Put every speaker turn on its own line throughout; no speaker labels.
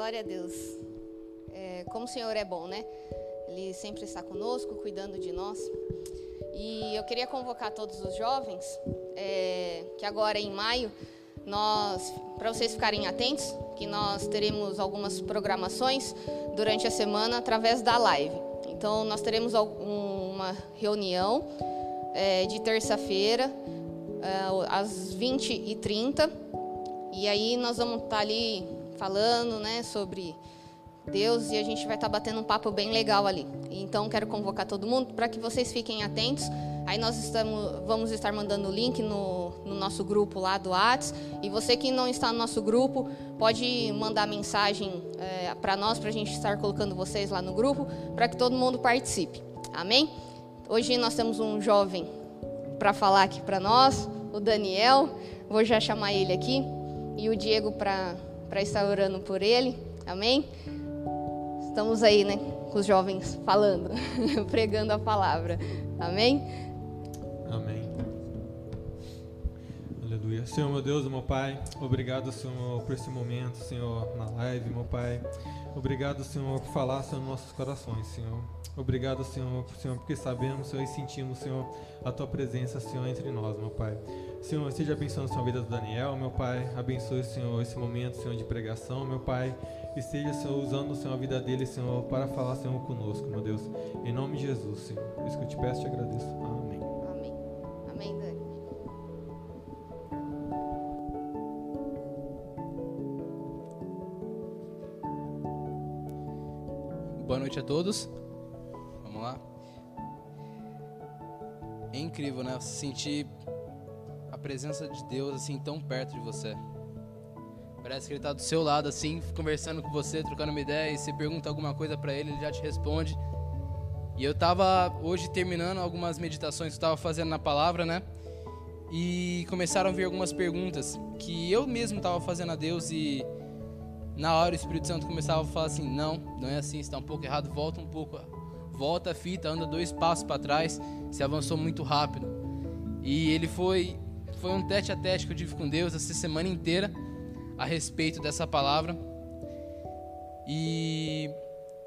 Glória a Deus. É, como o Senhor é bom, né? Ele sempre está conosco, cuidando de nós. E eu queria convocar todos os jovens, é, que agora em maio, nós, para vocês ficarem atentos, que nós teremos algumas programações durante a semana através da live. Então, nós teremos uma reunião é, de terça-feira, é, às 20h30. E aí nós vamos estar ali falando né, sobre Deus e a gente vai estar batendo um papo bem legal ali. Então quero convocar todo mundo para que vocês fiquem atentos. Aí nós estamos, vamos estar mandando o link no, no nosso grupo lá do Whats. E você que não está no nosso grupo, pode mandar mensagem é, para nós, para a gente estar colocando vocês lá no grupo, para que todo mundo participe. Amém? Hoje nós temos um jovem para falar aqui para nós, o Daniel. Vou já chamar ele aqui. E o Diego para para estar orando por ele. Amém? Estamos aí, né, com os jovens falando, pregando a palavra. Amém?
Amém. Aleluia. Senhor, meu Deus, meu Pai, obrigado, Senhor, por esse momento, Senhor, na live, meu Pai. Obrigado, Senhor, por falar, Senhor, nos nossos corações, Senhor. Obrigado, Senhor, Senhor, porque sabemos, Senhor, e sentimos, Senhor, a Tua presença, Senhor, entre nós, meu Pai. Senhor, esteja abençoando a vida do Daniel, meu Pai. Abençoe, Senhor, esse momento, Senhor, de pregação, meu Pai. Esteja, Senhor, usando, Senhor, a vida dele, Senhor, para falar, Senhor, conosco, meu Deus. Em nome de Jesus, Senhor. Isso que eu te peço e te agradeço. Amém.
Amém. Amém, Dani.
Boa noite a todos. Lá. É incrível, né? Se sentir presença de Deus assim tão perto de você. Parece que ele está do seu lado assim, conversando com você, trocando uma ideia, e você pergunta alguma coisa para ele, ele já te responde. E eu estava hoje terminando algumas meditações que eu estava fazendo na palavra, né? E começaram a vir algumas perguntas que eu mesmo estava fazendo a Deus e na hora o Espírito Santo começava a falar assim: "Não, não é assim, está um pouco errado, volta um pouco, volta a fita, anda dois passos para trás, você avançou muito rápido". E ele foi foi um tete a tete que eu tive com Deus essa semana inteira a respeito dessa palavra. E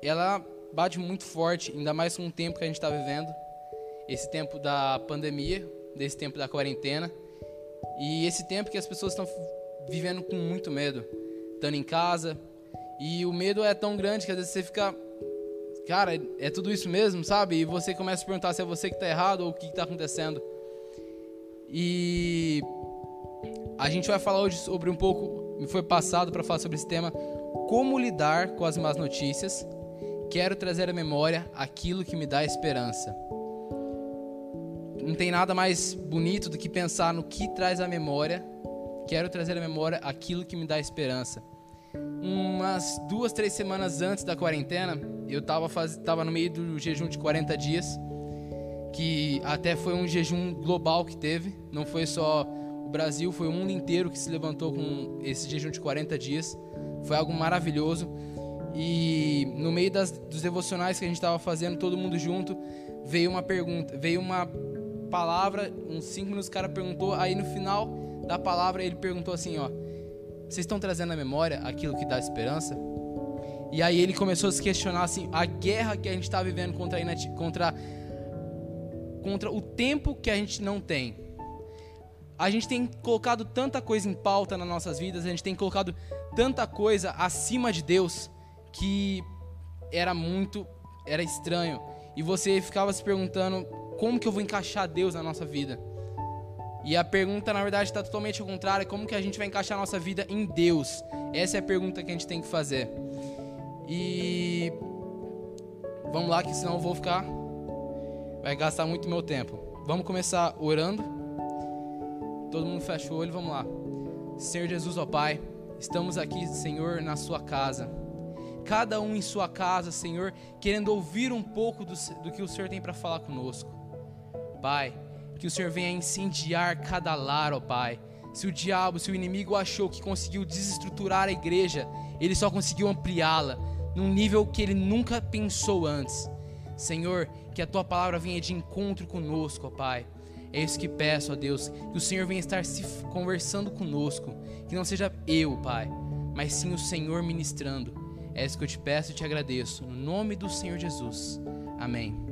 ela bate muito forte, ainda mais com o tempo que a gente está vivendo, esse tempo da pandemia, desse tempo da quarentena, e esse tempo que as pessoas estão vivendo com muito medo, estando em casa, e o medo é tão grande que às vezes você fica, cara, é tudo isso mesmo, sabe? E você começa a perguntar se é você que está errado ou o que está acontecendo. E a gente vai falar hoje sobre um pouco, me foi passado para falar sobre esse tema, como lidar com as más notícias. Quero trazer à memória aquilo que me dá esperança. Não tem nada mais bonito do que pensar no que traz à memória. Quero trazer à memória aquilo que me dá esperança. Umas duas, três semanas antes da quarentena, eu estava faz... Tava no meio do jejum de 40 dias que até foi um jejum global que teve, não foi só o Brasil, foi o mundo inteiro que se levantou com esse jejum de 40 dias. Foi algo maravilhoso. E no meio das, dos devocionais que a gente estava fazendo, todo mundo junto, veio uma pergunta, veio uma palavra, uns cinco minutos o cara perguntou, aí no final da palavra ele perguntou assim, ó, vocês estão trazendo à memória aquilo que dá esperança? E aí ele começou a se questionar assim, a guerra que a gente está vivendo contra, contra contra o tempo que a gente não tem. A gente tem colocado tanta coisa em pauta nas nossas vidas, a gente tem colocado tanta coisa acima de Deus que era muito, era estranho. E você ficava se perguntando como que eu vou encaixar Deus na nossa vida. E a pergunta, na verdade, está totalmente ao contrário: como que a gente vai encaixar a nossa vida em Deus? Essa é a pergunta que a gente tem que fazer. E vamos lá, que senão eu vou ficar vai gastar muito meu tempo. Vamos começar orando. Todo mundo fecha o olho, vamos lá. Senhor Jesus, ó Pai, estamos aqui, Senhor, na sua casa. Cada um em sua casa, Senhor, querendo ouvir um pouco do, do que o Senhor tem para falar conosco. Pai, que o Senhor venha incendiar cada lar, ó Pai. Se o diabo, se o inimigo achou que conseguiu desestruturar a igreja, ele só conseguiu ampliá-la num nível que ele nunca pensou antes. Senhor, que a tua palavra venha de encontro conosco, ó Pai. É isso que peço, ó Deus, que o Senhor venha estar se conversando conosco, que não seja eu, Pai, mas sim o Senhor ministrando. É isso que eu te peço e te agradeço. No nome do Senhor Jesus. Amém.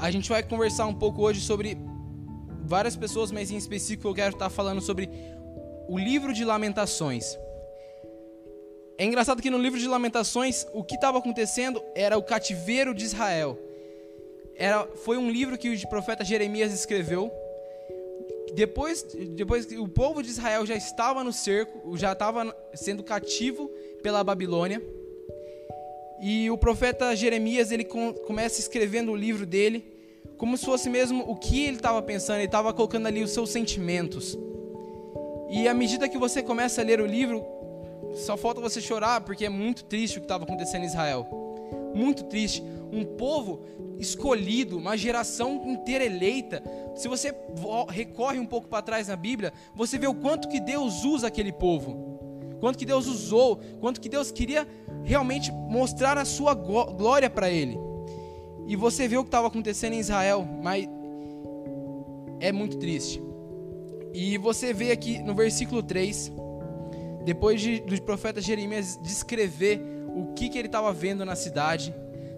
A gente vai conversar um pouco hoje sobre várias pessoas, mas em específico eu quero estar falando sobre o livro de Lamentações. É engraçado que no livro de Lamentações, o que estava acontecendo era o cativeiro de Israel. Era, foi um livro que o profeta Jeremias escreveu. Depois, depois que o povo de Israel já estava no cerco, já estava sendo cativo pela Babilônia. E o profeta Jeremias ele com, começa escrevendo o livro dele, como se fosse mesmo o que ele estava pensando, ele estava colocando ali os seus sentimentos. E à medida que você começa a ler o livro, só falta você chorar, porque é muito triste o que estava acontecendo em Israel. Muito triste. Um povo escolhido, uma geração inteira eleita. Se você recorre um pouco para trás na Bíblia, você vê o quanto que Deus usa aquele povo. Quanto que Deus usou, quanto que Deus queria realmente mostrar a sua glória para ele. E você vê o que estava acontecendo em Israel, mas é muito triste. E você vê aqui no versículo 3, depois de, do profeta Jeremias descrever o que, que ele estava vendo na cidade,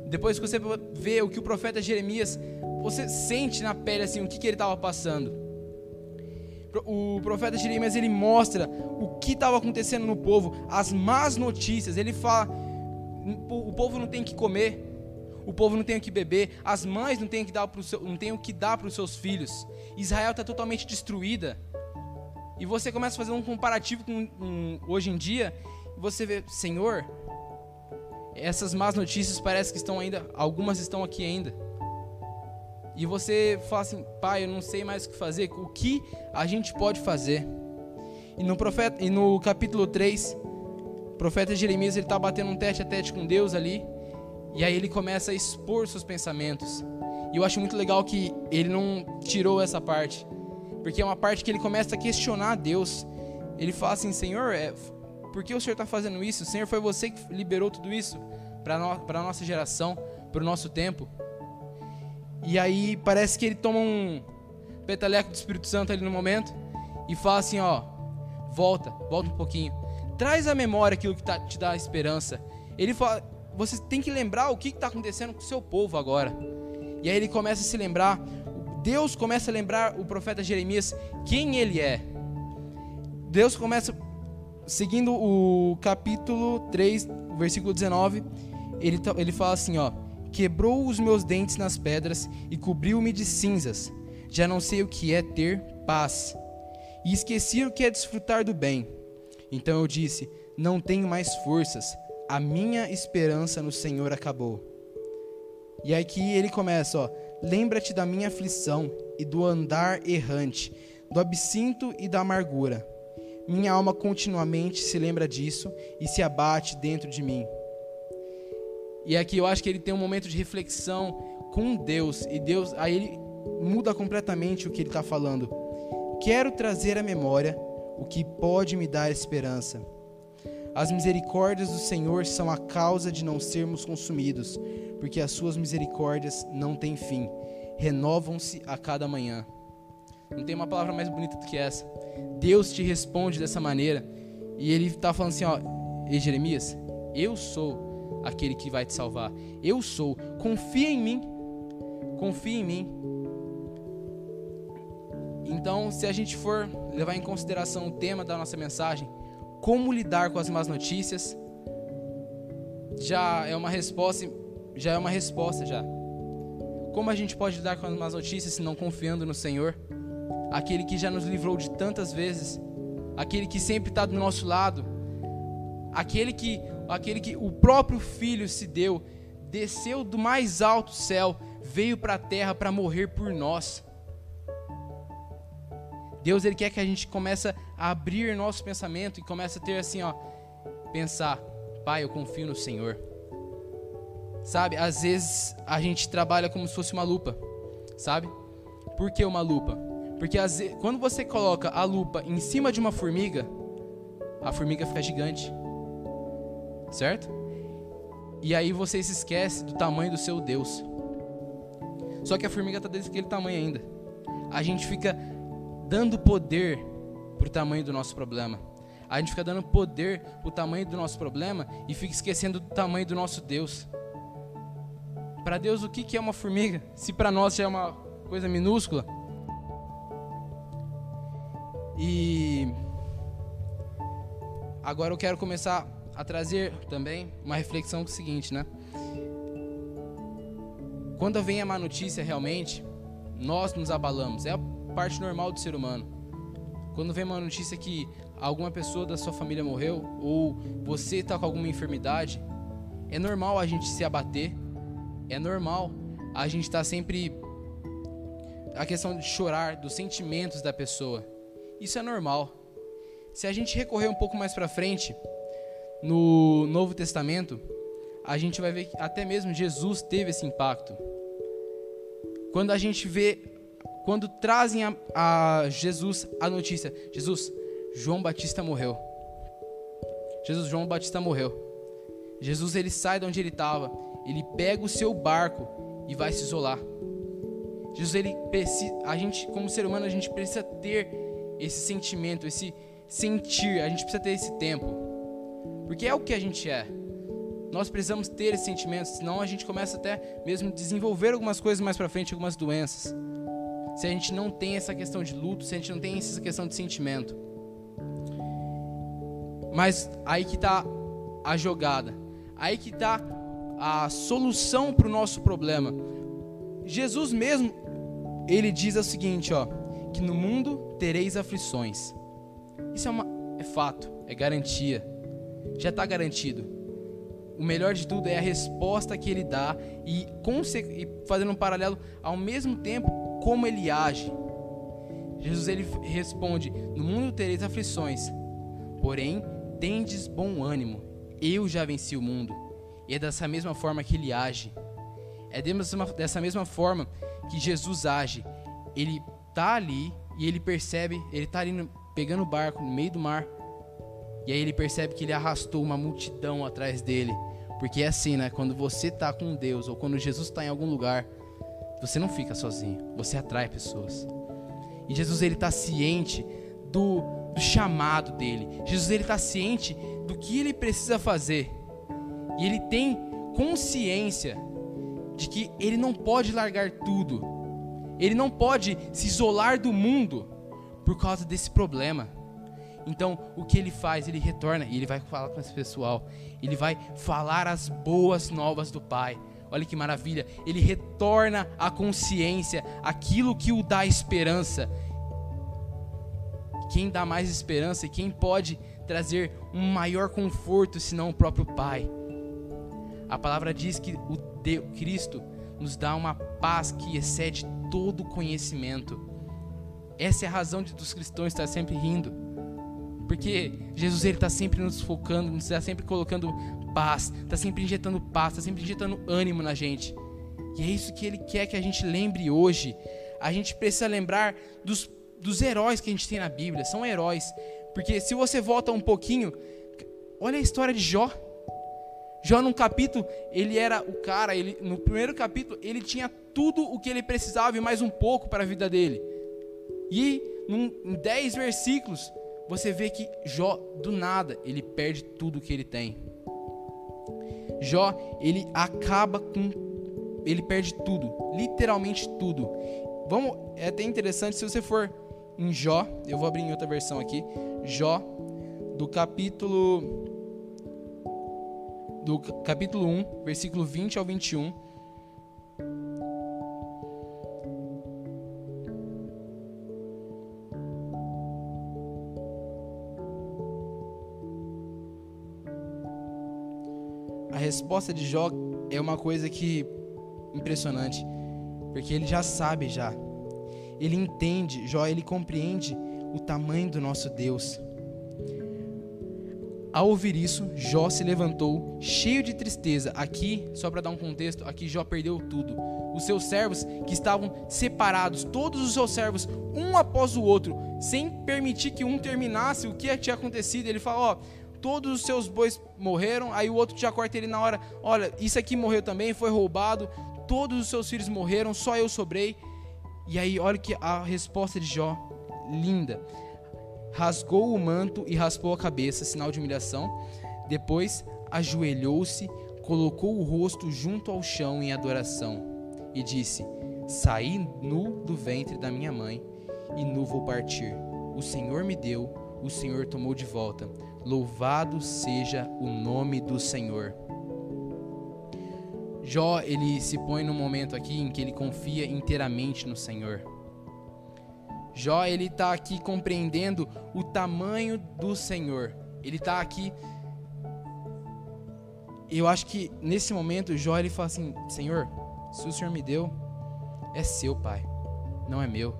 depois que você vê o que o profeta Jeremias, você sente na pele assim o que, que ele estava passando. O profeta Jeremias ele mostra o que estava acontecendo no povo, as más notícias. Ele fala: o povo não tem que comer, o povo não tem o que beber, as mães não têm, que dar seu, não têm o que dar para os seus filhos. Israel está totalmente destruída. E você começa a fazer um comparativo com um, hoje em dia, e você vê, Senhor, essas más notícias parece que estão ainda, algumas estão aqui ainda. E você fala assim, pai, eu não sei mais o que fazer, o que a gente pode fazer? E no, profeta, e no capítulo 3, o profeta Jeremias está batendo um tete a tete com Deus ali, e aí ele começa a expor seus pensamentos. E eu acho muito legal que ele não tirou essa parte, porque é uma parte que ele começa a questionar Deus. Ele fala assim: Senhor, é, por que o Senhor está fazendo isso? Senhor, foi você que liberou tudo isso para no, a nossa geração, para o nosso tempo. E aí parece que ele toma um petaleco do Espírito Santo ali no momento e fala assim: Ó, volta, volta um pouquinho. Traz à memória aquilo que tá, te dá esperança. Ele fala, você tem que lembrar o que está acontecendo com o seu povo agora. E aí ele começa a se lembrar, Deus começa a lembrar o profeta Jeremias quem ele é. Deus começa, seguindo o capítulo 3, versículo 19, ele, ele fala assim: ó, quebrou os meus dentes nas pedras e cobriu-me de cinzas. Já não sei o que é ter paz. E esqueci o que é desfrutar do bem. Então eu disse: Não tenho mais forças a minha esperança no Senhor acabou. E aqui ele começa, ó, lembra-te da minha aflição e do andar errante, do absinto e da amargura. Minha alma continuamente se lembra disso e se abate dentro de mim. E aqui eu acho que ele tem um momento de reflexão com Deus e Deus, aí ele muda completamente o que ele está falando. Quero trazer à memória o que pode me dar esperança as misericórdias do Senhor são a causa de não sermos consumidos, porque as suas misericórdias não têm fim, renovam-se a cada manhã. Não tem uma palavra mais bonita do que essa. Deus te responde dessa maneira, e Ele está falando assim: ó, Ei, Jeremias, eu sou aquele que vai te salvar. Eu sou. Confia em mim. Confia em mim. Então, se a gente for levar em consideração o tema da nossa mensagem, como lidar com as más notícias, já é uma resposta, já é uma resposta já. Como a gente pode lidar com as más notícias se não confiando no Senhor? Aquele que já nos livrou de tantas vezes, aquele que sempre está do nosso lado, aquele que, aquele que o próprio Filho se deu, desceu do mais alto céu, veio para a terra para morrer por nós. Deus ele quer que a gente comece a abrir nosso pensamento e comece a ter assim, ó, pensar, Pai, eu confio no Senhor. Sabe, às vezes a gente trabalha como se fosse uma lupa, sabe? Por que uma lupa? Porque vezes, quando você coloca a lupa em cima de uma formiga, a formiga fica gigante, certo? E aí você se esquece do tamanho do seu Deus. Só que a formiga está desse aquele tamanho ainda. A gente fica dando poder para o tamanho do nosso problema. a gente fica dando poder o tamanho do nosso problema e fica esquecendo do tamanho do nosso Deus. Para Deus, o que é uma formiga? Se para nós já é uma coisa minúscula. E agora eu quero começar a trazer também uma reflexão que é o seguinte, né? Quando vem a má notícia, realmente, nós nos abalamos. É a parte normal do ser humano. Quando vem uma notícia que alguma pessoa da sua família morreu ou você está com alguma enfermidade, é normal a gente se abater. É normal a gente estar tá sempre a questão de chorar dos sentimentos da pessoa. Isso é normal. Se a gente recorrer um pouco mais para frente no Novo Testamento, a gente vai ver que até mesmo Jesus teve esse impacto. Quando a gente vê, quando trazem a, a Jesus a notícia: Jesus, João Batista morreu. Jesus, João Batista morreu. Jesus ele sai de onde ele estava, ele pega o seu barco e vai se isolar. Jesus ele precisa, a gente como ser humano a gente precisa ter esse sentimento, esse sentir, a gente precisa ter esse tempo. Porque é o que a gente é. Nós precisamos ter esses sentimentos, senão a gente começa até mesmo desenvolver algumas coisas mais para frente, algumas doenças. Se a gente não tem essa questão de luto, se a gente não tem essa questão de sentimento. Mas aí que está a jogada. Aí que está a solução para o nosso problema. Jesus mesmo, ele diz o seguinte, ó, que no mundo tereis aflições. Isso é, uma, é fato, é garantia. Já está garantido o melhor de tudo é a resposta que ele dá e, e fazendo um paralelo ao mesmo tempo como ele age. Jesus ele responde: No mundo tereis aflições, porém tendes bom ânimo. Eu já venci o mundo. E é dessa mesma forma que ele age. É dessa mesma forma que Jesus age. Ele tá ali e ele percebe, ele tá ali pegando o barco no meio do mar e aí ele percebe que ele arrastou uma multidão atrás dele. Porque é assim, né? Quando você está com Deus ou quando Jesus está em algum lugar, você não fica sozinho, você atrai pessoas. E Jesus ele está ciente do, do, chamado dele. Jesus ele está ciente do que ele precisa fazer. E ele tem consciência de que ele não pode largar tudo. Ele não pode se isolar do mundo por causa desse problema. Então, o que ele faz? Ele retorna e ele vai falar com esse pessoal. Ele vai falar as boas novas do Pai. Olha que maravilha. Ele retorna à consciência aquilo que o dá esperança. Quem dá mais esperança e quem pode trazer um maior conforto senão o próprio Pai. A palavra diz que o Deus, Cristo nos dá uma paz que excede todo conhecimento. Essa é a razão de dos cristãos estar sempre rindo porque Jesus ele está sempre nos focando, nos está sempre colocando paz, está sempre injetando paz, está sempre injetando ânimo na gente. E é isso que ele quer que a gente lembre hoje. A gente precisa lembrar dos, dos heróis que a gente tem na Bíblia, são heróis. Porque se você volta um pouquinho, olha a história de Jó. Jó num capítulo, ele era o cara, ele no primeiro capítulo, ele tinha tudo o que ele precisava e mais um pouco para a vida dele. E num, em dez versículos, você vê que Jó, do nada, ele perde tudo que ele tem. Jó, ele acaba com. Ele perde tudo, literalmente tudo. Vamos, é até interessante se você for em Jó, eu vou abrir em outra versão aqui. Jó, do capítulo. Do capítulo 1, versículo 20 ao 21. Resposta de Jó é uma coisa que impressionante, porque ele já sabe já. Ele entende, Jó, ele compreende o tamanho do nosso Deus. Ao ouvir isso, Jó se levantou, cheio de tristeza. Aqui, só para dar um contexto, aqui Jó perdeu tudo. Os seus servos que estavam separados, todos os seus servos, um após o outro, sem permitir que um terminasse o que tinha acontecido. Ele falou: Ó, todos os seus bois morreram, aí o outro já corta ele na hora, olha, isso aqui morreu também, foi roubado, todos os seus filhos morreram, só eu sobrei. E aí, olha que a resposta de Jó, linda. rasgou o manto e raspou a cabeça, sinal de humilhação. Depois ajoelhou-se, colocou o rosto junto ao chão em adoração e disse: Saí nu do ventre da minha mãe e nu vou partir. O Senhor me deu, o Senhor tomou de volta. Louvado seja o nome do Senhor. Jó, ele se põe num momento aqui em que ele confia inteiramente no Senhor. Jó, ele está aqui compreendendo o tamanho do Senhor. Ele está aqui. Eu acho que nesse momento, Jó, ele fala assim: Senhor, se o Senhor me deu, é seu, Pai, não é meu.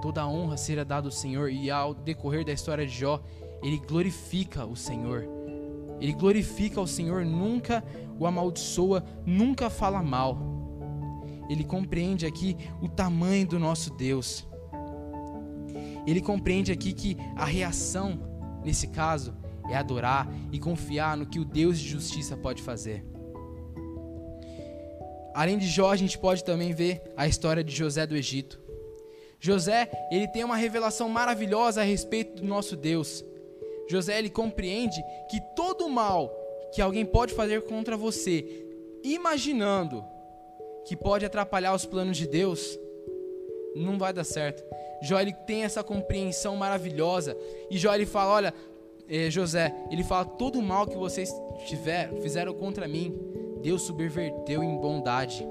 Toda a honra será dada ao Senhor, e ao decorrer da história de Jó, ele glorifica o Senhor. Ele glorifica o Senhor, nunca o amaldiçoa, nunca fala mal. Ele compreende aqui o tamanho do nosso Deus. Ele compreende aqui que a reação, nesse caso, é adorar e confiar no que o Deus de justiça pode fazer. Além de Jó, a gente pode também ver a história de José do Egito. José, ele tem uma revelação maravilhosa a respeito do nosso Deus. José, ele compreende que todo mal que alguém pode fazer contra você, imaginando que pode atrapalhar os planos de Deus, não vai dar certo. Jó ele tem essa compreensão maravilhosa e Jó ele fala, olha, eh, José, ele fala todo o mal que vocês tiver, fizeram contra mim, Deus subverteu em bondade.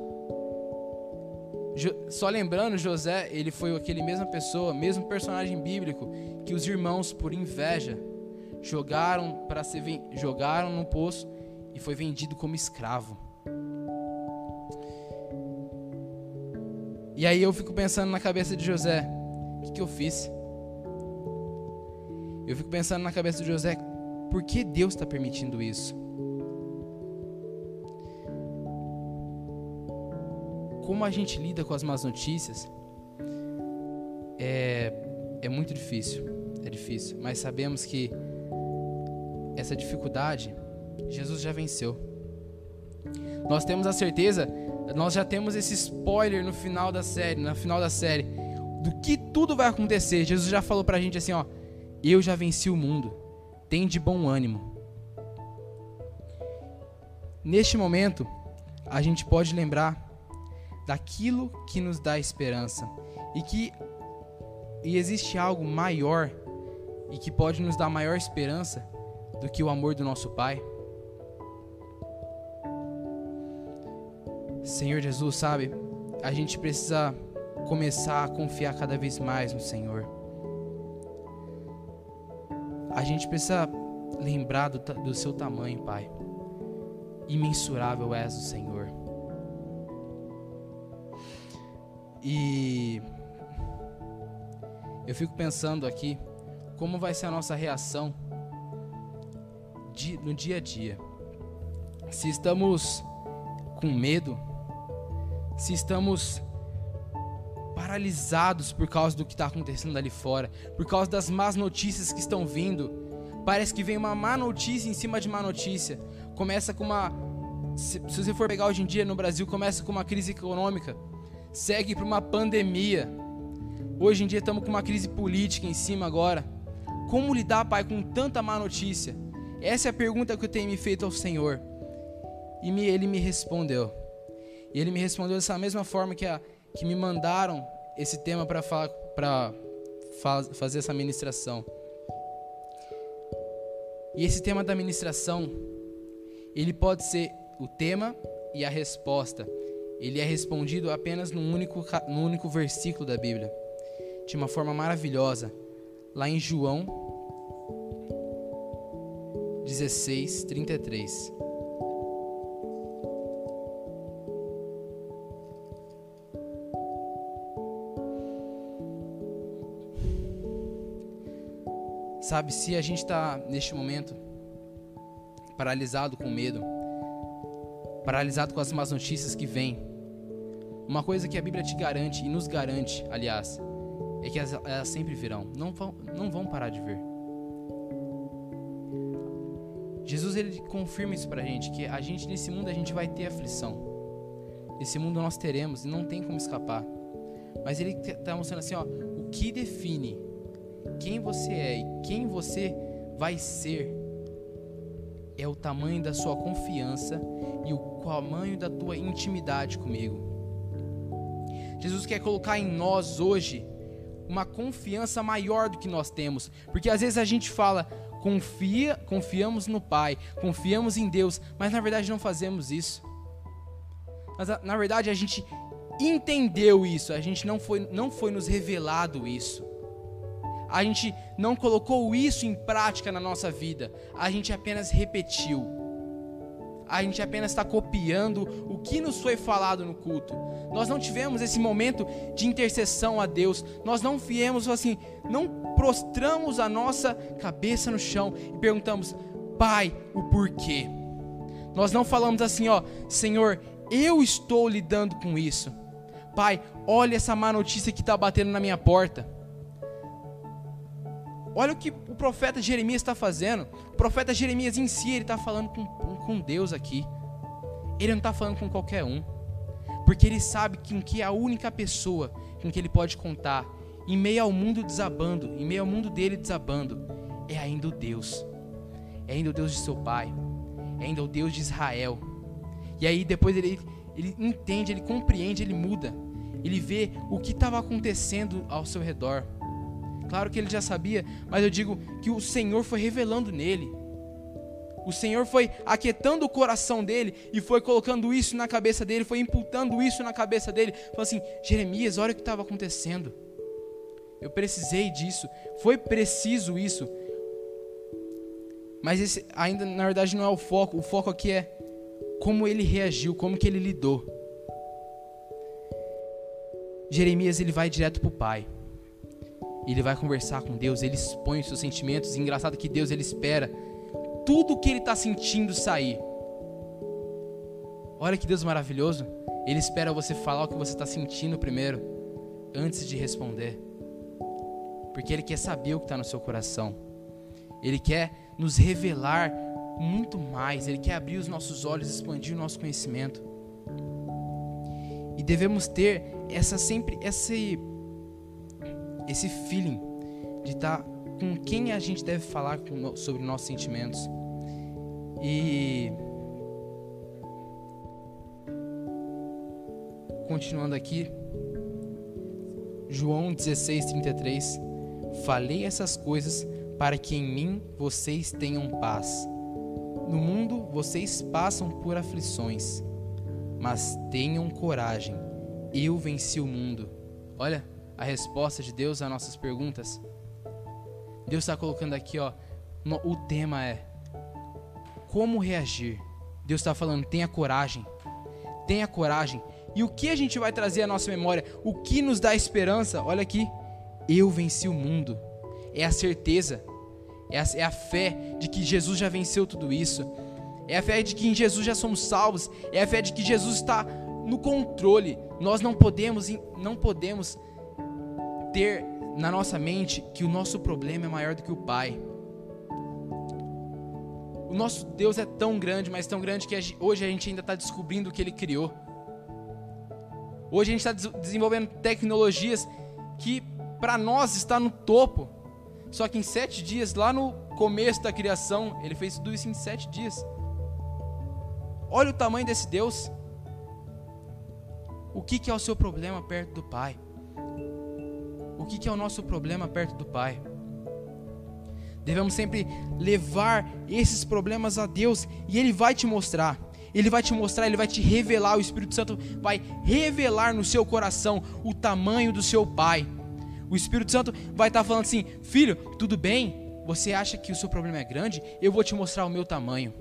Só lembrando, José, ele foi aquele mesma pessoa, mesmo personagem bíblico, que os irmãos, por inveja, jogaram para ser jogaram no poço e foi vendido como escravo. E aí eu fico pensando na cabeça de José, o que, que eu fiz? Eu fico pensando na cabeça de José, por que Deus está permitindo isso? como a gente lida com as más notícias é, é muito difícil. É difícil. Mas sabemos que essa dificuldade Jesus já venceu. Nós temos a certeza, nós já temos esse spoiler no final da série, no final da série, do que tudo vai acontecer. Jesus já falou pra gente assim, ó, eu já venci o mundo. Tem de bom ânimo. Neste momento, a gente pode lembrar daquilo que nos dá esperança e que e existe algo maior e que pode nos dar maior esperança do que o amor do nosso Pai. Senhor Jesus, sabe, a gente precisa começar a confiar cada vez mais no Senhor. A gente precisa lembrar do, do seu tamanho, Pai. Imensurável és o Senhor. E eu fico pensando aqui como vai ser a nossa reação no dia a dia. Se estamos com medo, se estamos paralisados por causa do que está acontecendo ali fora, por causa das más notícias que estão vindo. Parece que vem uma má notícia em cima de má notícia. Começa com uma. Se, se você for pegar hoje em dia no Brasil, começa com uma crise econômica segue para uma pandemia. Hoje em dia estamos com uma crise política em cima agora. Como lidar, Pai, com tanta má notícia? Essa é a pergunta que eu tenho me feito ao Senhor. E me, ele me respondeu. E ele me respondeu dessa mesma forma que, a, que me mandaram esse tema para para fazer essa ministração. E esse tema da ministração, ele pode ser o tema e a resposta ele é respondido apenas num único, num único versículo da Bíblia, de uma forma maravilhosa, lá em João 16, 33. Sabe, se a gente está neste momento paralisado com medo, paralisado com as más notícias que vêm. Uma coisa que a Bíblia te garante e nos garante, aliás, é que elas, elas sempre virão, não vão, não vão parar de vir. Jesus ele confirma isso pra gente, que a gente nesse mundo a gente vai ter aflição. Nesse mundo nós teremos e não tem como escapar. Mas ele está mostrando assim, ó, o que define quem você é e quem você vai ser é o tamanho da sua confiança e o tamanho da tua intimidade comigo. Jesus quer colocar em nós hoje uma confiança maior do que nós temos, porque às vezes a gente fala, confia, confiamos no Pai, confiamos em Deus, mas na verdade não fazemos isso. Mas na verdade a gente entendeu isso, a gente não foi, não foi nos revelado isso. A gente não colocou isso em prática na nossa vida, a gente apenas repetiu. A gente apenas está copiando o que nos foi falado no culto. Nós não tivemos esse momento de intercessão a Deus. Nós não viemos assim, não prostramos a nossa cabeça no chão e perguntamos, Pai, o porquê. Nós não falamos assim, ó, Senhor, eu estou lidando com isso. Pai, olha essa má notícia que está batendo na minha porta. Olha o que o profeta Jeremias está fazendo. O profeta Jeremias em si, ele está falando com, com Deus aqui. Ele não está falando com qualquer um. Porque ele sabe que, que a única pessoa com que ele pode contar, em meio ao mundo desabando, em meio ao mundo dele desabando, é ainda o Deus. É ainda o Deus de seu pai. É ainda o Deus de Israel. E aí depois ele, ele entende, ele compreende, ele muda. Ele vê o que estava acontecendo ao seu redor. Claro que ele já sabia, mas eu digo que o Senhor foi revelando nele. O Senhor foi aquietando o coração dele e foi colocando isso na cabeça dele, foi imputando isso na cabeça dele. Falou assim: Jeremias, olha o que estava acontecendo. Eu precisei disso, foi preciso isso. Mas esse ainda na verdade não é o foco. O foco aqui é como ele reagiu, como que ele lidou. Jeremias ele vai direto para o pai. Ele vai conversar com Deus, ele expõe os seus sentimentos. E engraçado que Deus ele espera tudo que ele está sentindo sair. Olha que Deus maravilhoso. Ele espera você falar o que você está sentindo primeiro, antes de responder. Porque Ele quer saber o que está no seu coração. Ele quer nos revelar muito mais. Ele quer abrir os nossos olhos, expandir o nosso conhecimento. E devemos ter essa sempre esse esse feeling de estar tá com quem a gente deve falar sobre nossos sentimentos. E continuando aqui, João 16:33 Falei essas coisas para que em mim vocês tenham paz. No mundo vocês passam por aflições, mas tenham coragem. Eu venci o mundo. Olha a resposta de Deus às nossas perguntas. Deus está colocando aqui, ó, no, o tema é como reagir. Deus está falando, tenha coragem, tenha coragem. E o que a gente vai trazer à nossa memória? O que nos dá esperança? Olha aqui, eu venci o mundo. É a certeza, é a, é a fé de que Jesus já venceu tudo isso. É a fé de que em Jesus já somos salvos. É a fé de que Jesus está no controle. Nós não podemos, não podemos ter na nossa mente que o nosso problema é maior do que o Pai. O nosso Deus é tão grande, mas tão grande que hoje a gente ainda está descobrindo o que Ele criou. Hoje a gente está desenvolvendo tecnologias que para nós está no topo. Só que em sete dias, lá no começo da criação, Ele fez tudo isso em sete dias. Olha o tamanho desse Deus. O que, que é o seu problema perto do Pai? O que, é o nosso problema perto do Pai? Devemos sempre levar esses problemas a Deus e Ele vai te mostrar. Ele vai te mostrar, Ele vai te revelar. O Espírito Santo vai revelar no seu coração o tamanho do seu Pai. O Espírito Santo vai estar falando assim: Filho, tudo bem? Você acha que o seu problema é grande? Eu vou te mostrar o meu tamanho.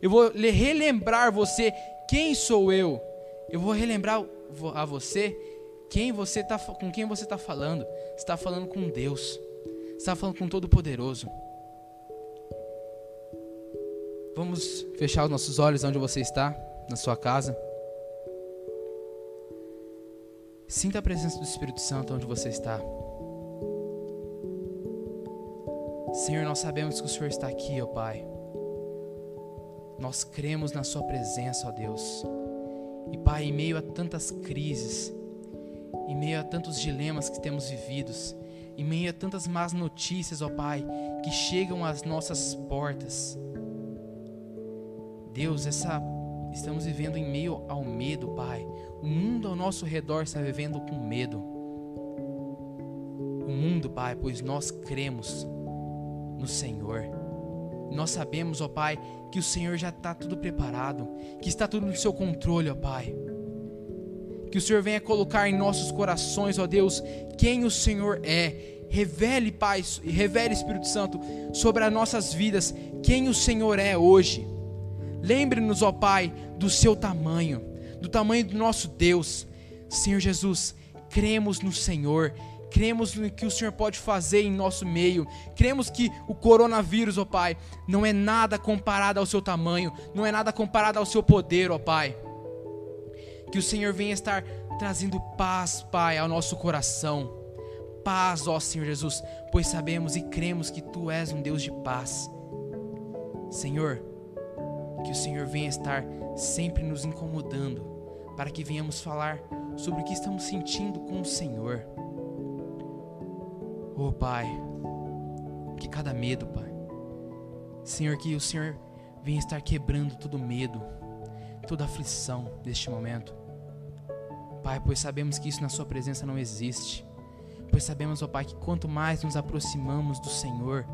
Eu vou relembrar você quem sou eu. Eu vou relembrar a você quem você tá, com quem você está falando. Você está falando com Deus. Você está falando com Todo-Poderoso. Vamos fechar os nossos olhos onde você está, na sua casa. Sinta a presença do Espírito Santo onde você está. Senhor, nós sabemos que o Senhor está aqui, ó Pai. Nós cremos na Sua presença, ó Deus. E Pai, em meio a tantas crises, em meio a tantos dilemas que temos vividos, em meio a tantas más notícias, ó Pai, que chegam às nossas portas. Deus, essa estamos vivendo em meio ao medo, Pai. O mundo ao nosso redor está vivendo com medo. O mundo, Pai, pois nós cremos no Senhor. Nós sabemos, ó Pai, que o Senhor já está tudo preparado, que está tudo no seu controle, ó Pai. Que o Senhor venha colocar em nossos corações, ó Deus, quem o Senhor é. Revele, Pai, revele, Espírito Santo, sobre as nossas vidas, quem o Senhor é hoje. Lembre-nos, ó Pai, do seu tamanho, do tamanho do nosso Deus. Senhor Jesus, cremos no Senhor, cremos no que o Senhor pode fazer em nosso meio, cremos que o coronavírus, ó Pai, não é nada comparado ao seu tamanho, não é nada comparado ao seu poder, ó Pai. Que o Senhor venha estar trazendo paz, Pai, ao nosso coração. Paz, ó Senhor Jesus, pois sabemos e cremos que Tu és um Deus de paz. Senhor, que o Senhor venha estar sempre nos incomodando, para que venhamos falar sobre o que estamos sentindo com o Senhor. Oh Pai, que cada medo, Pai. Senhor, que o Senhor venha estar quebrando todo medo, toda aflição deste momento. Pai, pois sabemos que isso na Sua presença não existe. Pois sabemos, ó Pai, que quanto mais nos aproximamos do Senhor,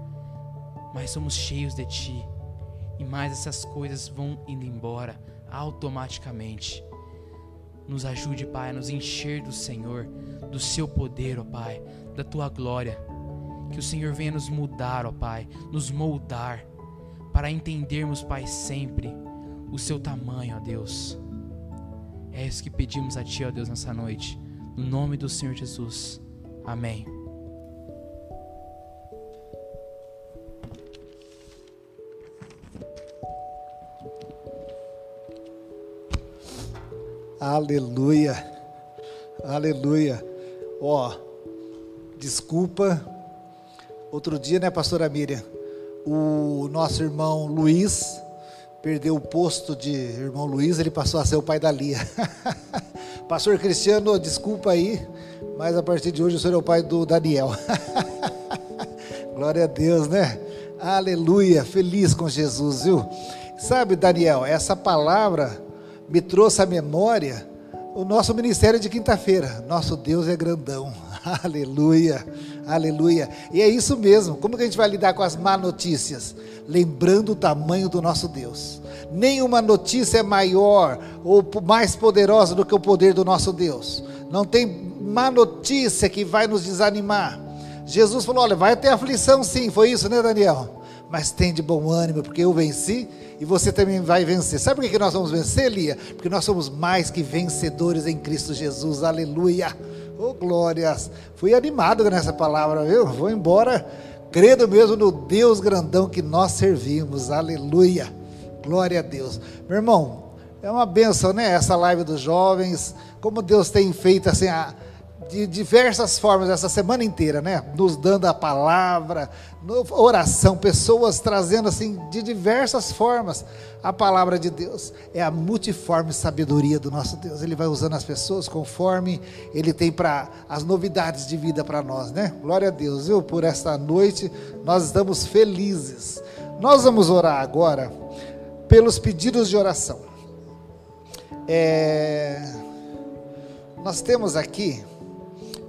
mais somos cheios de Ti. E mais essas coisas vão indo embora automaticamente. Nos ajude, Pai, a nos encher do Senhor, do Seu poder, ó Pai, da tua glória. Que o Senhor venha nos mudar, ó Pai, nos moldar, para entendermos, Pai, sempre o seu tamanho, ó Deus. É isso que pedimos a Ti, ó Deus, nessa noite. No nome do Senhor Jesus. Amém.
Aleluia. Aleluia. Ó, oh, desculpa. Outro dia, né, pastora Miriam? O nosso irmão Luiz perdeu o posto de irmão Luiz, ele passou a ser o pai da Lia. Pastor Cristiano, desculpa aí, mas a partir de hoje o senhor é o pai do Daniel. Glória a Deus, né? Aleluia, feliz com Jesus, viu? Sabe, Daniel, essa palavra me trouxe à memória o nosso ministério de quinta-feira. Nosso Deus é grandão. Aleluia, aleluia. E é isso mesmo. Como que a gente vai lidar com as má notícias? Lembrando o tamanho do nosso Deus. Nenhuma notícia é maior ou mais poderosa do que o poder do nosso Deus. Não tem má notícia que vai nos desanimar. Jesus falou: olha, vai ter aflição sim. Foi isso, né, Daniel? Mas tem de bom ânimo, porque eu venci e você também vai vencer. Sabe por que nós vamos vencer, Lia? Porque nós somos mais que vencedores em Cristo Jesus. Aleluia. Oh, glórias. Fui animado nessa palavra, viu? Vou embora crendo mesmo no Deus grandão que nós servimos. Aleluia. Glória a Deus. Meu irmão, é uma benção, né? Essa live dos jovens. Como Deus tem feito assim a de diversas formas essa semana inteira, né? Nos dando a palavra, oração, pessoas trazendo assim de diversas formas a palavra de Deus. É a multiforme sabedoria do nosso Deus. Ele vai usando as pessoas conforme ele tem para as novidades de vida para nós, né? Glória a Deus, viu? Por esta noite nós estamos felizes. Nós vamos orar agora pelos pedidos de oração. É... Nós temos aqui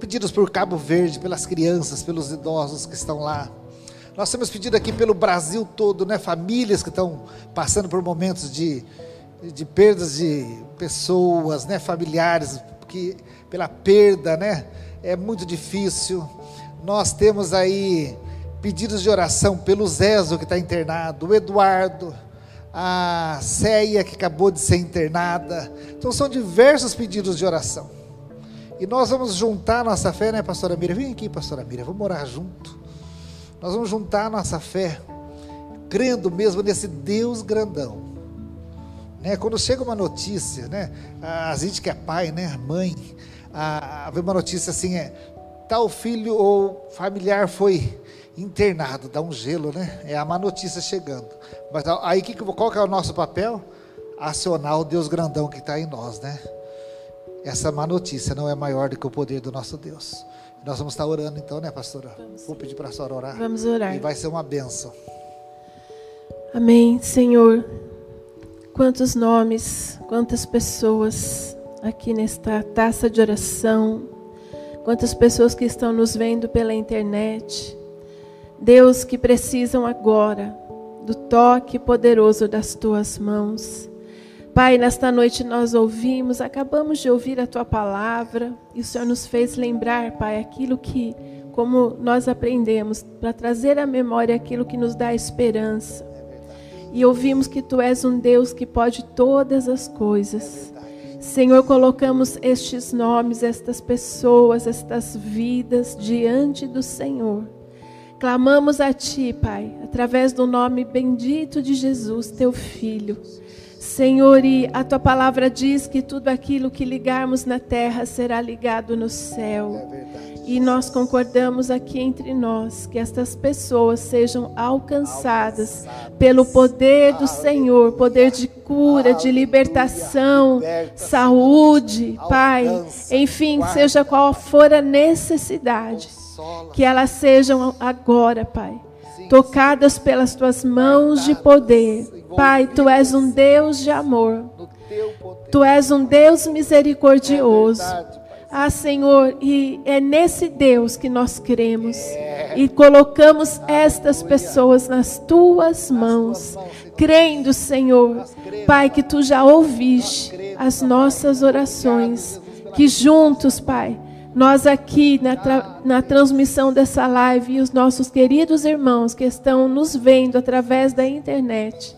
pedidos por Cabo Verde, pelas crianças, pelos idosos que estão lá. Nós temos pedido aqui pelo Brasil todo, né? Famílias que estão passando por momentos de, de perdas de pessoas, né? Familiares, que pela perda, né? É muito difícil. Nós temos aí pedidos de oração pelo Zezo que está internado, o Eduardo, a Ceia que acabou de ser internada. Então são diversos pedidos de oração. E nós vamos juntar nossa fé, né, pastora Miriam? Vem aqui, pastora Miriam, vamos orar junto. Nós vamos juntar nossa fé, crendo mesmo nesse Deus grandão. Né? Quando chega uma notícia, né? A gente que é pai, né? Mãe, a ver uma notícia assim, é tal filho ou familiar foi internado, dá um gelo, né? É a má notícia chegando. Mas aí que, qual que é o nosso papel? Acionar o Deus grandão que está em nós, né? Essa má notícia não é maior do que o poder do nosso Deus. Nós vamos estar orando então, né, pastora?
Vamos.
Vou pedir para a senhora orar.
Vamos orar.
E vai ser uma benção.
Amém, Senhor. Quantos nomes, quantas pessoas aqui nesta taça de oração, quantas pessoas que estão nos vendo pela internet. Deus, que precisam agora do toque poderoso das tuas mãos. Pai, nesta noite nós ouvimos, acabamos de ouvir a tua palavra e o Senhor nos fez lembrar, Pai, aquilo que, como nós aprendemos, para trazer à memória aquilo que nos dá esperança. E ouvimos que tu és um Deus que pode todas as coisas. Senhor, colocamos estes nomes, estas pessoas, estas vidas diante do Senhor. Clamamos a Ti, Pai, através do nome bendito de Jesus, Teu Filho. Senhor, e a Tua palavra diz que tudo aquilo que ligarmos na terra será ligado no céu.
É.
E nós concordamos aqui entre nós que estas pessoas sejam alcançadas pelo poder do Senhor, poder de cura, de libertação, saúde, Pai, enfim, seja qual for a necessidade, que elas sejam agora, Pai, tocadas pelas tuas mãos de poder. Pai, tu és um Deus de amor, tu és um Deus misericordioso. Ah, Senhor, e é nesse Deus que nós cremos e colocamos estas pessoas nas tuas mãos, crendo, Senhor, Pai, que tu já ouviste as nossas orações, que juntos, Pai, nós aqui na, tra- na transmissão dessa live e os nossos queridos irmãos que estão nos vendo através da internet,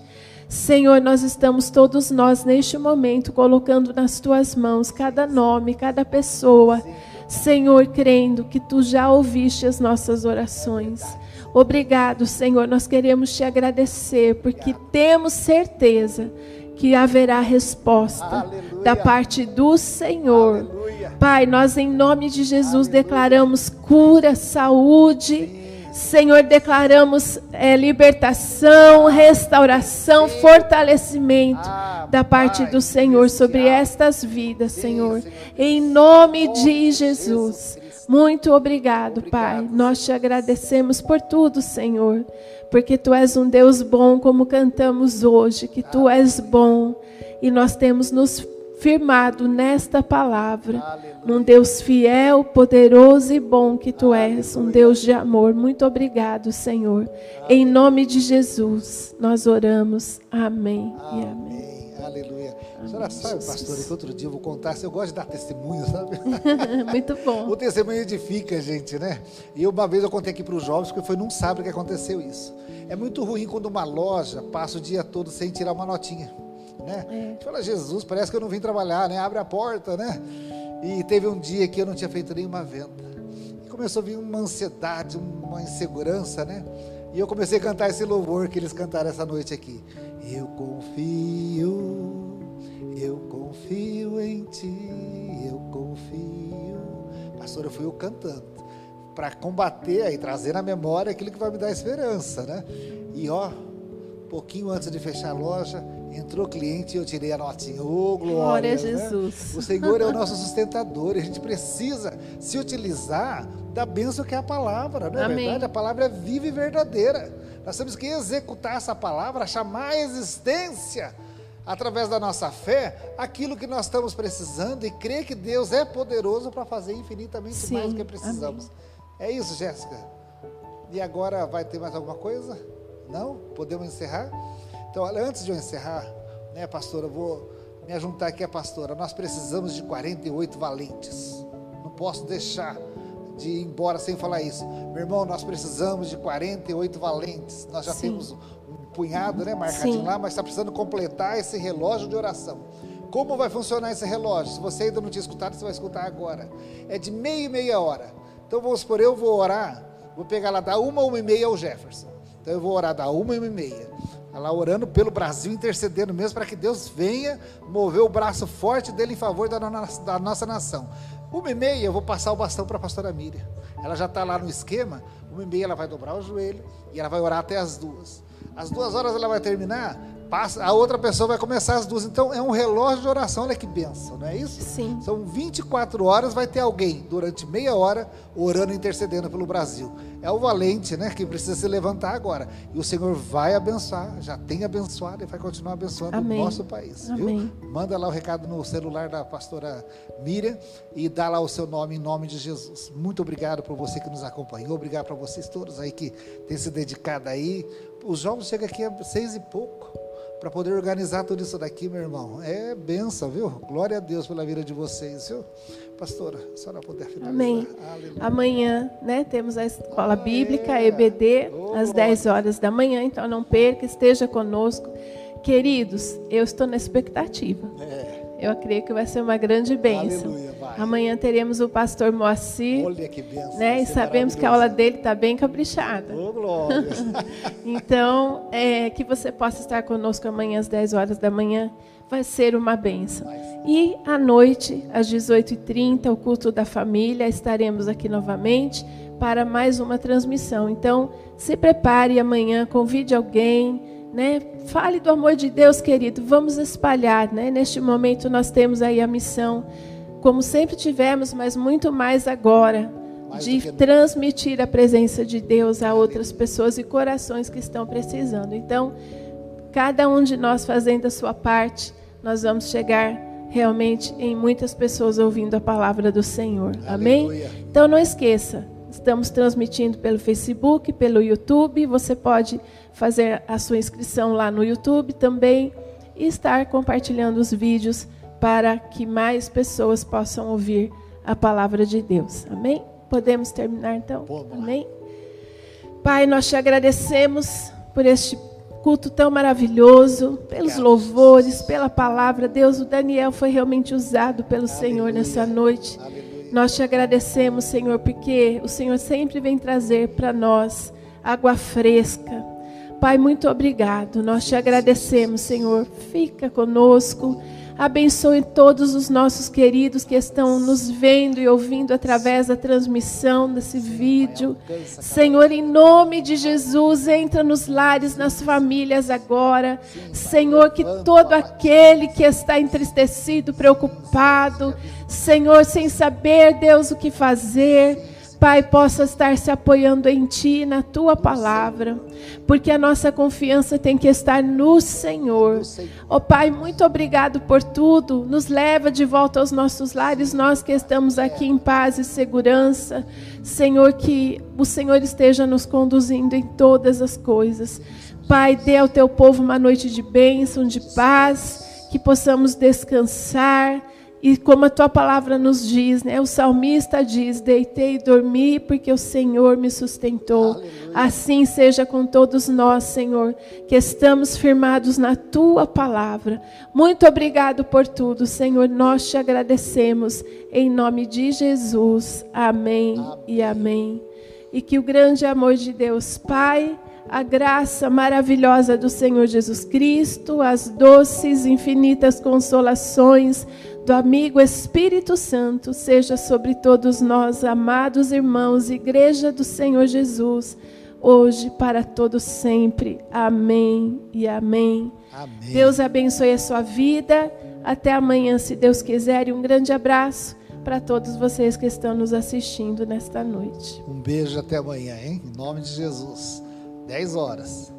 Senhor, nós estamos todos nós neste momento colocando nas tuas mãos cada nome, cada pessoa. Senhor, crendo que tu já ouviste as nossas orações. Obrigado, Senhor. Nós queremos te agradecer porque temos certeza que haverá resposta
Aleluia.
da parte do Senhor.
Aleluia.
Pai, nós em nome de Jesus declaramos cura, saúde. Senhor, declaramos eh, libertação, restauração, fortalecimento
Ah,
da parte do Senhor sobre estas vidas, Senhor. Em nome de Jesus. Muito obrigado, Pai. Nós te agradecemos por tudo, Senhor. Porque tu és um Deus bom, como cantamos hoje, que tu és bom. E nós temos nos firmado nesta palavra, num Deus fiel, poderoso e bom que tu és, um Deus de amor. Muito obrigado, Senhor. Em nome de Jesus, nós oramos. Amém e amém.
Amém. Aleluia. A senhora sabe, pastora, que outro dia eu vou contar, eu gosto de dar testemunho, sabe?
Muito bom.
O testemunho edifica, gente, né? E uma vez eu contei aqui para os jovens, porque foi num sábado que aconteceu isso. É muito ruim quando uma loja passa o dia todo sem tirar uma notinha, né? A gente fala, Jesus, parece que eu não vim trabalhar, né? Abre a porta, né? E teve um dia que eu não tinha feito nenhuma venda. E começou a vir uma ansiedade, uma insegurança, né? E eu comecei a cantar esse louvor que eles cantaram essa noite aqui. Eu confio, eu confio em ti, eu confio. Pastor, eu fui eu cantando para combater aí, trazer na memória aquilo que vai me dar esperança, né? E ó, pouquinho antes de fechar a loja, entrou cliente e eu tirei a notinha. Ô, glória!
Glória a
né?
Jesus.
O Senhor é o nosso sustentador e a gente precisa se utilizar da bênção que é a palavra, não é
Amém.
verdade? A palavra é viva e verdadeira. Nós temos que executar essa palavra, chamar a existência através da nossa fé aquilo que nós estamos precisando e crer que Deus é poderoso para fazer infinitamente
Sim,
mais do que precisamos. É isso, Jéssica. E agora vai ter mais alguma coisa? Não? Podemos encerrar? Então, olha, antes de eu encerrar, né, pastora, eu vou me juntar aqui a pastora. Nós precisamos de 48 valentes. Não posso deixar de ir embora sem falar isso. Meu irmão, nós precisamos de 48 valentes. Nós já
Sim.
temos um punhado, né, marcadinho
Sim.
lá, mas está precisando completar esse relógio de oração. Como vai funcionar esse relógio? Se você ainda não tinha escutado, você vai escutar agora. É de meia e meia hora. Então vamos supor, eu vou orar, vou pegar lá da uma, uma e meia ao Jefferson. Então eu vou orar da uma, uma e meia. Tá lá orando pelo Brasil, intercedendo mesmo para que Deus venha mover o braço forte dele em favor da, no- da nossa nação. Uma e meia eu vou passar o bastão para a pastora Miriam. Ela já está lá no esquema. Uma e meia ela vai dobrar o joelho e ela vai orar até as duas. Às duas horas ela vai terminar, passa, a outra pessoa vai começar às duas. Então é um relógio de oração, olha que benção, não é isso?
Sim.
São 24 horas, vai ter alguém durante meia hora orando e intercedendo pelo Brasil. É o valente, né, que precisa se levantar agora. E o Senhor vai abençoar, já tem abençoado e vai continuar abençoando
Amém.
o nosso país,
Amém.
viu? Manda lá o recado no celular da pastora Miriam e dá lá o seu nome em nome de Jesus. Muito obrigado por você que nos acompanhou, obrigado para vocês todos aí que têm se dedicado aí. Os jovens chegam aqui às seis e pouco para poder organizar tudo isso daqui, meu irmão. É benção, viu? Glória a Deus pela vida de vocês, viu? Pastora, a senhora puder finalizar.
Amém.
Aleluia.
Amanhã, né, temos a escola
Ah,
bíblica,
é.
EBD,
Oh,
às
glória.
10 horas da manhã, então não perca, esteja conosco. Queridos, eu estou na expectativa.
É.
Eu creio que vai ser uma grande bênção.
Aleluia.
Amanhã teremos o pastor Moacir,
Olha que benção.
né? E
ser
sabemos que a aula dele está bem caprichada.
Ô, glória.
Então, é, que você possa estar conosco amanhã às 10 horas da manhã. Vai ser uma
sim.
E à noite, às 18h30, o culto da família, estaremos aqui novamente para mais uma transmissão. Então, se prepare amanhã, convide alguém, né? Fale do amor de Deus, querido. Vamos espalhar, né? Neste momento nós temos aí a missão, como sempre tivemos, mas muito mais agora, de transmitir a presença de Deus a outras pessoas e corações que estão precisando. Então, cada um de nós fazendo a sua parte, nós vamos chegar realmente em muitas pessoas ouvindo a palavra do Senhor. Amém?
Aleluia.
Então não esqueça, estamos transmitindo pelo Facebook, pelo YouTube. Você pode fazer a sua inscrição lá no YouTube também e estar compartilhando os vídeos para que mais pessoas possam ouvir a palavra de Deus. Amém? Podemos terminar então? Amém? Pai, nós te agradecemos por este culto tão maravilhoso, pelos louvores, pela palavra. Deus, o Daniel foi realmente usado pelo Senhor
Aleluia.
nessa noite.
Aleluia.
Nós te agradecemos, Senhor, porque o Senhor sempre vem trazer para nós água fresca. Pai, muito obrigado. Nós te agradecemos, Senhor. Fica conosco. Abençoe todos os nossos queridos que estão nos vendo e ouvindo através da transmissão desse vídeo. Senhor, em nome de Jesus, entra nos lares, nas famílias agora. Senhor, que todo aquele que está entristecido, preocupado, Senhor, sem saber, Deus, o que fazer, Pai, possa estar se apoiando em Ti, na Tua palavra, porque a nossa confiança tem que estar
no Senhor.
Ó Pai, muito obrigado por tudo. Nos leva de volta aos nossos lares, nós que estamos aqui em paz e segurança. Senhor, que o Senhor esteja nos conduzindo em todas as coisas. Pai, dê ao teu povo uma noite de bênção, de paz, que possamos descansar. E como a tua palavra nos diz, né? O salmista diz: Deitei e dormi porque o Senhor me sustentou.
Aleluia.
Assim seja com todos nós, Senhor, que estamos firmados na tua palavra. Muito obrigado por tudo, Senhor. Nós te agradecemos em nome de Jesus. Amém, e amém. E que o grande amor de Deus, Pai, a graça maravilhosa do Senhor Jesus Cristo, as doces, infinitas consolações do amigo Espírito Santo seja sobre todos nós, amados irmãos, Igreja do Senhor Jesus, hoje para todos sempre. Amém e amém.
Amém.
Deus abençoe a sua vida. Até amanhã, se Deus quiser, e um grande abraço para todos vocês que estão nos assistindo nesta noite.
Um beijo até amanhã, hein? Em nome de Jesus. 10 horas.